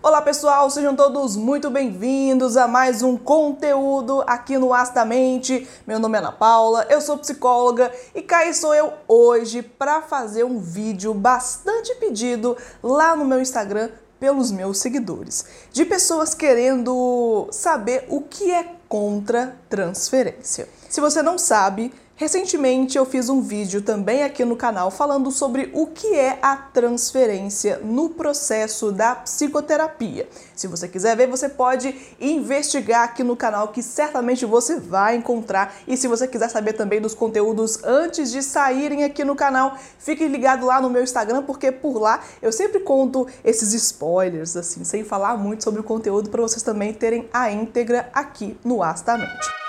Olá pessoal, sejam todos muito bem-vindos a mais um conteúdo aqui no Astamente. Meu nome é Ana Paula, eu sou psicóloga e cá estou eu hoje para fazer um vídeo bastante pedido lá no meu Instagram pelos meus seguidores, de pessoas querendo saber o que é contra transferência. Se você não sabe, Recentemente eu fiz um vídeo também aqui no canal falando sobre o que é a transferência no processo da psicoterapia. Se você quiser ver, você pode investigar aqui no canal que certamente você vai encontrar. E se você quiser saber também dos conteúdos antes de saírem aqui no canal, fique ligado lá no meu Instagram porque por lá eu sempre conto esses spoilers assim, sem falar muito sobre o conteúdo para vocês também terem a íntegra aqui no Astamente.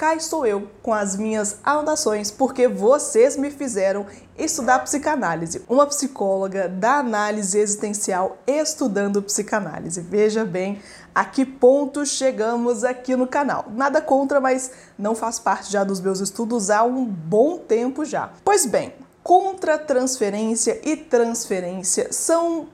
Cá estou eu com as minhas anotações porque vocês me fizeram estudar psicanálise. Uma psicóloga da análise existencial estudando psicanálise. Veja bem a que ponto chegamos aqui no canal. Nada contra, mas não faz parte já dos meus estudos há um bom tempo já. Pois bem, contra-transferência e transferência são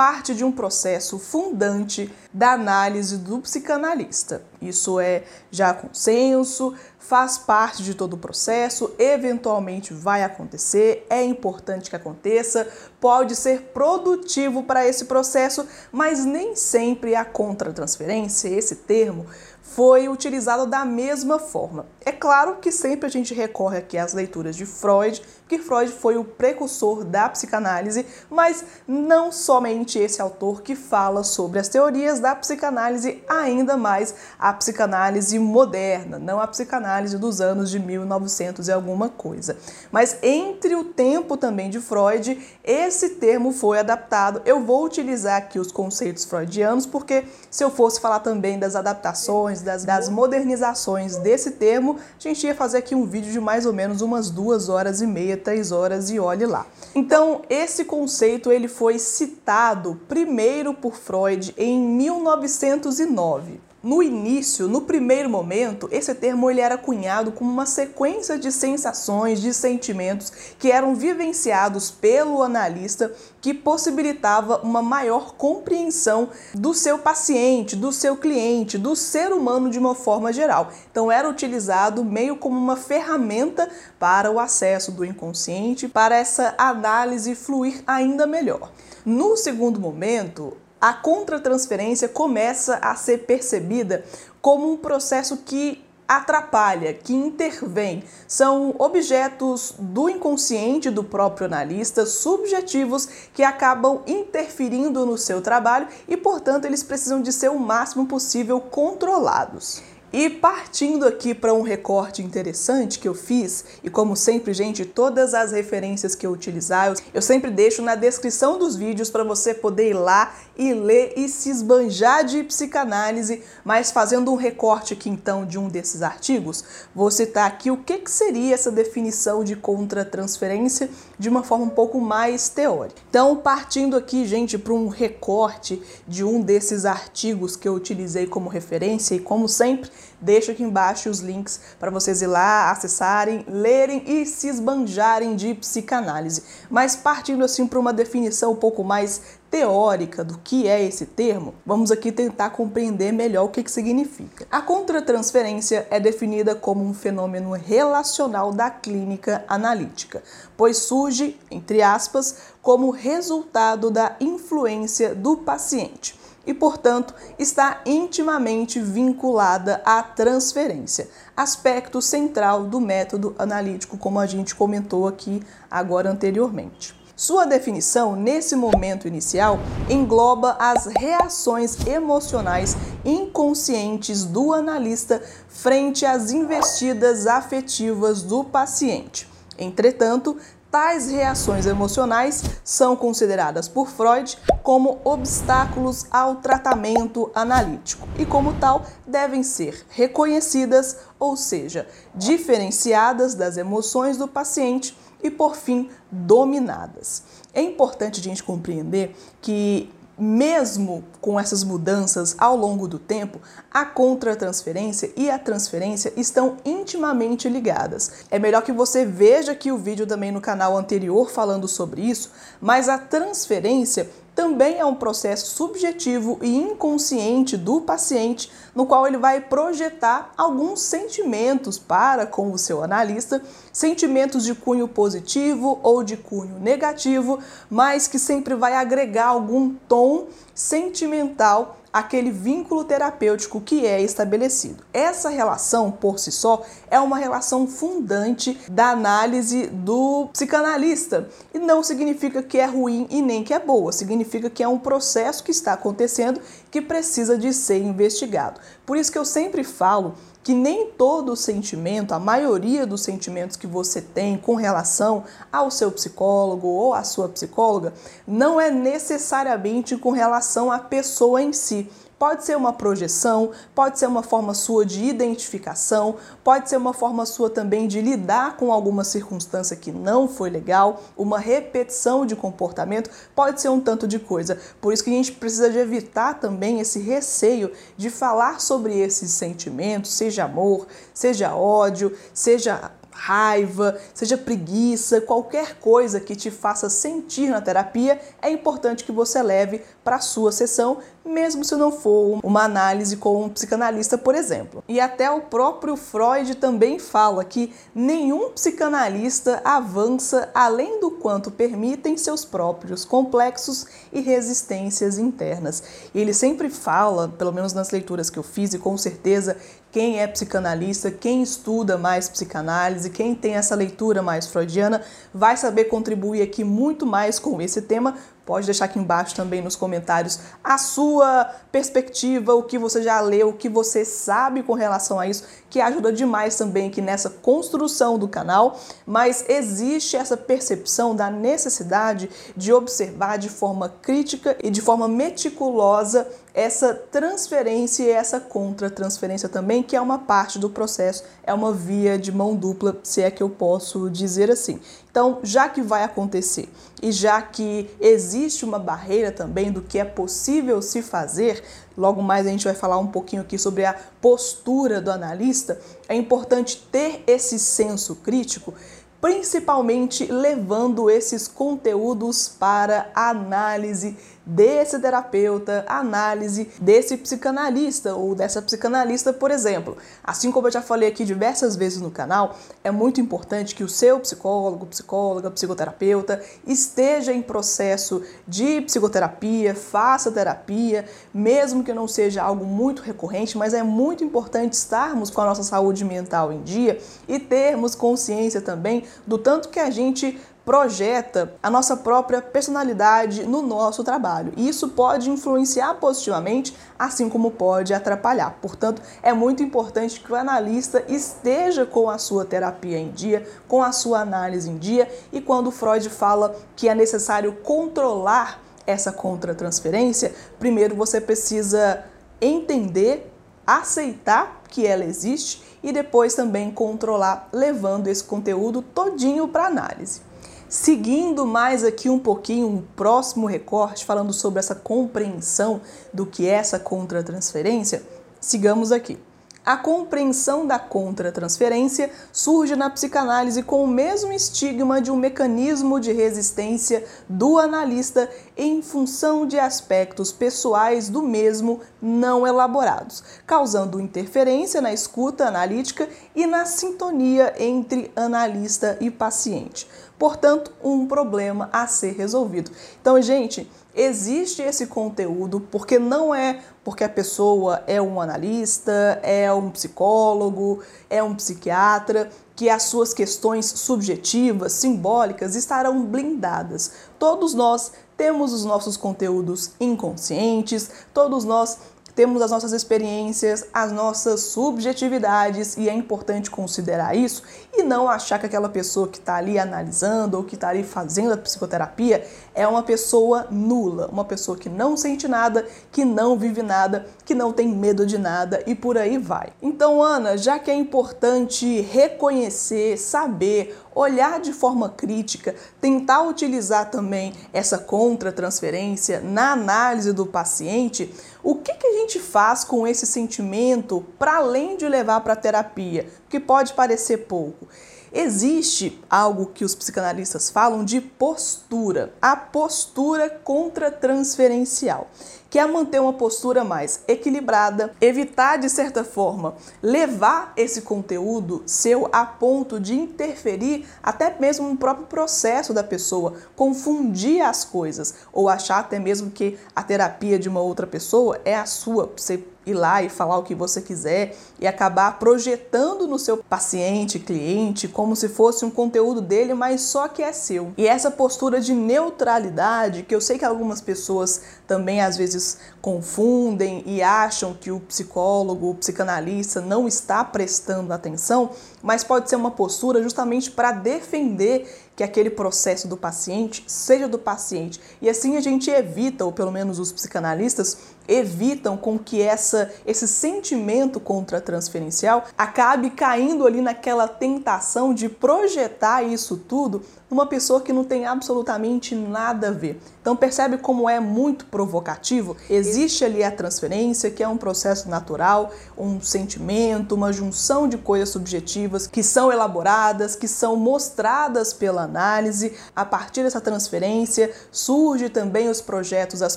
parte de um processo fundante da análise do psicanalista. Isso é já consenso, faz parte de todo o processo, eventualmente vai acontecer, é importante que aconteça, pode ser produtivo para esse processo, mas nem sempre a contratransferência, esse termo, foi utilizado da mesma forma. É claro que sempre a gente recorre aqui às leituras de Freud, que Freud foi o precursor da psicanálise, mas não somente esse autor que fala sobre as teorias da psicanálise, ainda mais a psicanálise moderna, não a psicanálise dos anos de 1900 e alguma coisa. Mas entre o tempo também de Freud, esse termo foi adaptado. Eu vou utilizar aqui os conceitos freudianos, porque se eu fosse falar também das adaptações, das, das modernizações desse termo, a gente ia fazer aqui um vídeo de mais ou menos umas duas horas e meia, três horas e olhe lá. Então, esse conceito ele foi citado primeiro por Freud em 1909. No início, no primeiro momento, esse termo ele era cunhado como uma sequência de sensações, de sentimentos que eram vivenciados pelo analista que possibilitava uma maior compreensão do seu paciente, do seu cliente, do ser humano de uma forma geral. Então era utilizado meio como uma ferramenta para o acesso do inconsciente, para essa análise fluir ainda melhor. No segundo momento, a contratransferência começa a ser percebida como um processo que atrapalha, que intervém. São objetos do inconsciente do próprio analista, subjetivos, que acabam interferindo no seu trabalho e, portanto, eles precisam de ser o máximo possível controlados. E partindo aqui para um recorte interessante que eu fiz, e como sempre, gente, todas as referências que eu utilizar, eu sempre deixo na descrição dos vídeos para você poder ir lá e ler e se esbanjar de psicanálise, mas fazendo um recorte aqui então de um desses artigos, vou citar aqui o que, que seria essa definição de contratransferência de uma forma um pouco mais teórica. Então, partindo aqui, gente, para um recorte de um desses artigos que eu utilizei como referência e como sempre, Deixo aqui embaixo os links para vocês ir lá, acessarem, lerem e se esbanjarem de psicanálise. Mas partindo assim para uma definição um pouco mais teórica do que é esse termo, vamos aqui tentar compreender melhor o que, que significa. A contratransferência é definida como um fenômeno relacional da clínica analítica, pois surge, entre aspas, como resultado da influência do paciente e, portanto, está intimamente vinculada à transferência, aspecto central do método analítico, como a gente comentou aqui agora anteriormente. Sua definição, nesse momento inicial, engloba as reações emocionais inconscientes do analista frente às investidas afetivas do paciente. Entretanto, Tais reações emocionais são consideradas por Freud como obstáculos ao tratamento analítico e, como tal, devem ser reconhecidas, ou seja, diferenciadas das emoções do paciente e, por fim, dominadas. É importante a gente compreender que mesmo com essas mudanças ao longo do tempo, a contratransferência e a transferência estão intimamente ligadas. É melhor que você veja aqui o vídeo também no canal anterior falando sobre isso, mas a transferência também é um processo subjetivo e inconsciente do paciente, no qual ele vai projetar alguns sentimentos para com o seu analista, sentimentos de cunho positivo ou de cunho negativo, mas que sempre vai agregar algum tom sentimental aquele vínculo terapêutico que é estabelecido. Essa relação, por si só, é uma relação fundante da análise do psicanalista e não significa que é ruim e nem que é boa, significa que é um processo que está acontecendo que precisa de ser investigado. Por isso que eu sempre falo que nem todo sentimento, a maioria dos sentimentos que você tem com relação ao seu psicólogo ou à sua psicóloga, não é necessariamente com relação à pessoa em si. Pode ser uma projeção, pode ser uma forma sua de identificação, pode ser uma forma sua também de lidar com alguma circunstância que não foi legal, uma repetição de comportamento, pode ser um tanto de coisa. Por isso que a gente precisa de evitar também esse receio de falar sobre esses sentimentos, seja amor, seja ódio, seja raiva, seja preguiça, qualquer coisa que te faça sentir na terapia, é importante que você leve para a sua sessão, mesmo se não for uma análise com um psicanalista, por exemplo. E até o próprio Freud também fala que nenhum psicanalista avança além do quanto permitem seus próprios complexos e resistências internas. E ele sempre fala, pelo menos nas leituras que eu fiz, e com certeza quem é psicanalista, quem estuda mais psicanálise, quem tem essa leitura mais freudiana, vai saber contribuir aqui muito mais com esse tema, Pode deixar aqui embaixo também nos comentários a sua perspectiva, o que você já leu, o que você sabe com relação a isso, que ajuda demais também aqui nessa construção do canal. Mas existe essa percepção da necessidade de observar de forma crítica e de forma meticulosa essa transferência e essa contra-transferência também, que é uma parte do processo, é uma via de mão dupla, se é que eu posso dizer assim. Então, já que vai acontecer e já que existe uma barreira também do que é possível se fazer, logo mais a gente vai falar um pouquinho aqui sobre a postura do analista, é importante ter esse senso crítico principalmente levando esses conteúdos para análise desse terapeuta, análise desse psicanalista ou dessa psicanalista, por exemplo. Assim como eu já falei aqui diversas vezes no canal, é muito importante que o seu psicólogo, psicóloga, psicoterapeuta esteja em processo de psicoterapia, faça terapia, mesmo que não seja algo muito recorrente, mas é muito importante estarmos com a nossa saúde mental em dia e termos consciência também do tanto que a gente projeta a nossa própria personalidade no nosso trabalho. E isso pode influenciar positivamente, assim como pode atrapalhar. Portanto, é muito importante que o analista esteja com a sua terapia em dia, com a sua análise em dia, e quando Freud fala que é necessário controlar essa contratransferência, primeiro você precisa entender, aceitar que ela existe e depois também controlar levando esse conteúdo todinho para análise. Seguindo mais aqui um pouquinho, um próximo recorte, falando sobre essa compreensão do que é essa contratransferência, sigamos aqui. A compreensão da contratransferência surge na psicanálise com o mesmo estigma de um mecanismo de resistência do analista em função de aspectos pessoais do mesmo não elaborados, causando interferência na escuta analítica e na sintonia entre analista e paciente portanto, um problema a ser resolvido. Então, gente, existe esse conteúdo porque não é porque a pessoa é um analista, é um psicólogo, é um psiquiatra, que as suas questões subjetivas, simbólicas estarão blindadas. Todos nós temos os nossos conteúdos inconscientes, todos nós temos as nossas experiências, as nossas subjetividades e é importante considerar isso e não achar que aquela pessoa que está ali analisando ou que está ali fazendo a psicoterapia é uma pessoa nula, uma pessoa que não sente nada, que não vive nada, que não tem medo de nada e por aí vai. Então, Ana, já que é importante reconhecer, saber, olhar de forma crítica, tentar utilizar também essa contra-transferência na análise do paciente, o que, que a gente faz com esse sentimento para além de levar para a terapia? Que pode parecer pouco. Existe algo que os psicanalistas falam de postura, a postura contra-transferencial que é manter uma postura mais equilibrada, evitar de certa forma levar esse conteúdo seu a ponto de interferir até mesmo no próprio processo da pessoa, confundir as coisas ou achar até mesmo que a terapia de uma outra pessoa é a sua, você ir lá e falar o que você quiser e acabar projetando no seu paciente, cliente, como se fosse um conteúdo dele, mas só que é seu. E essa postura de neutralidade, que eu sei que algumas pessoas também às vezes confundem e acham que o psicólogo, o psicanalista não está prestando atenção, mas pode ser uma postura justamente para defender que aquele processo do paciente seja do paciente. E assim a gente evita, ou pelo menos os psicanalistas evitam com que essa, esse sentimento contra-transferencial acabe caindo ali naquela tentação de projetar isso tudo numa pessoa que não tem absolutamente nada a ver. Então percebe como é muito provocativo? Existe ali a transferência, que é um processo natural, um sentimento, uma junção de coisas subjetivas que são elaboradas, que são mostradas pela análise. A partir dessa transferência surge também os projetos, as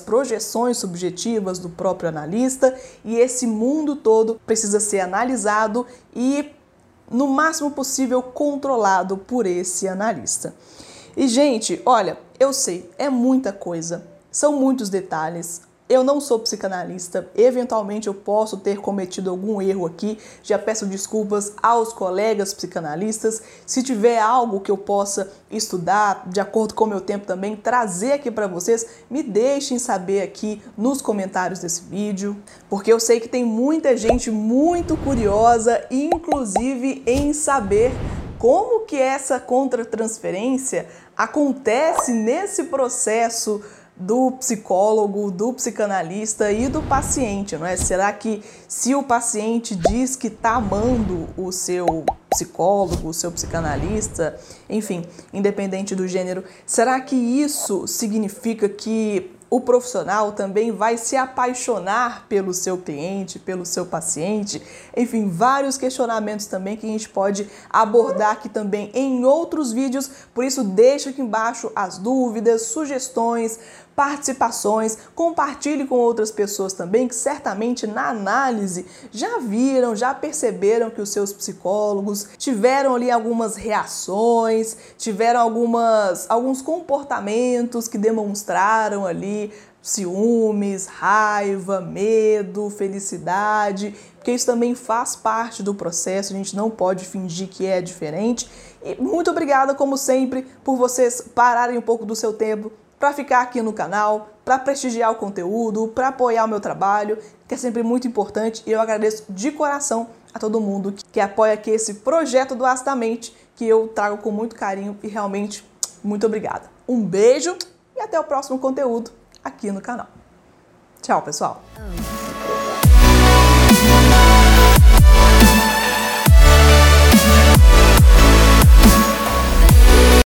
projeções subjetivas do próprio analista, e esse mundo todo precisa ser analisado e no máximo possível controlado por esse analista. E gente, olha, eu sei, é muita coisa, são muitos detalhes. Eu não sou psicanalista, eventualmente eu posso ter cometido algum erro aqui. Já peço desculpas aos colegas psicanalistas. Se tiver algo que eu possa estudar de acordo com o meu tempo também, trazer aqui para vocês, me deixem saber aqui nos comentários desse vídeo, porque eu sei que tem muita gente muito curiosa, inclusive em saber como que essa contratransferência acontece nesse processo do psicólogo, do psicanalista e do paciente, não é? Será que se o paciente diz que está amando o seu psicólogo, o seu psicanalista, enfim, independente do gênero, será que isso significa que o profissional também vai se apaixonar pelo seu cliente, pelo seu paciente. Enfim, vários questionamentos também que a gente pode abordar aqui também em outros vídeos. Por isso, deixa aqui embaixo as dúvidas, sugestões, participações, compartilhe com outras pessoas também que certamente na análise já viram, já perceberam que os seus psicólogos tiveram ali algumas reações, tiveram algumas alguns comportamentos que demonstraram ali ciúmes, raiva, medo, felicidade, porque isso também faz parte do processo, a gente não pode fingir que é diferente. E muito obrigada, como sempre, por vocês pararem um pouco do seu tempo para ficar aqui no canal, para prestigiar o conteúdo, para apoiar o meu trabalho, que é sempre muito importante e eu agradeço de coração a todo mundo que, que apoia aqui esse projeto do Acidamente, que eu trago com muito carinho e realmente muito obrigada. Um beijo e até o próximo conteúdo aqui no canal. Tchau, pessoal!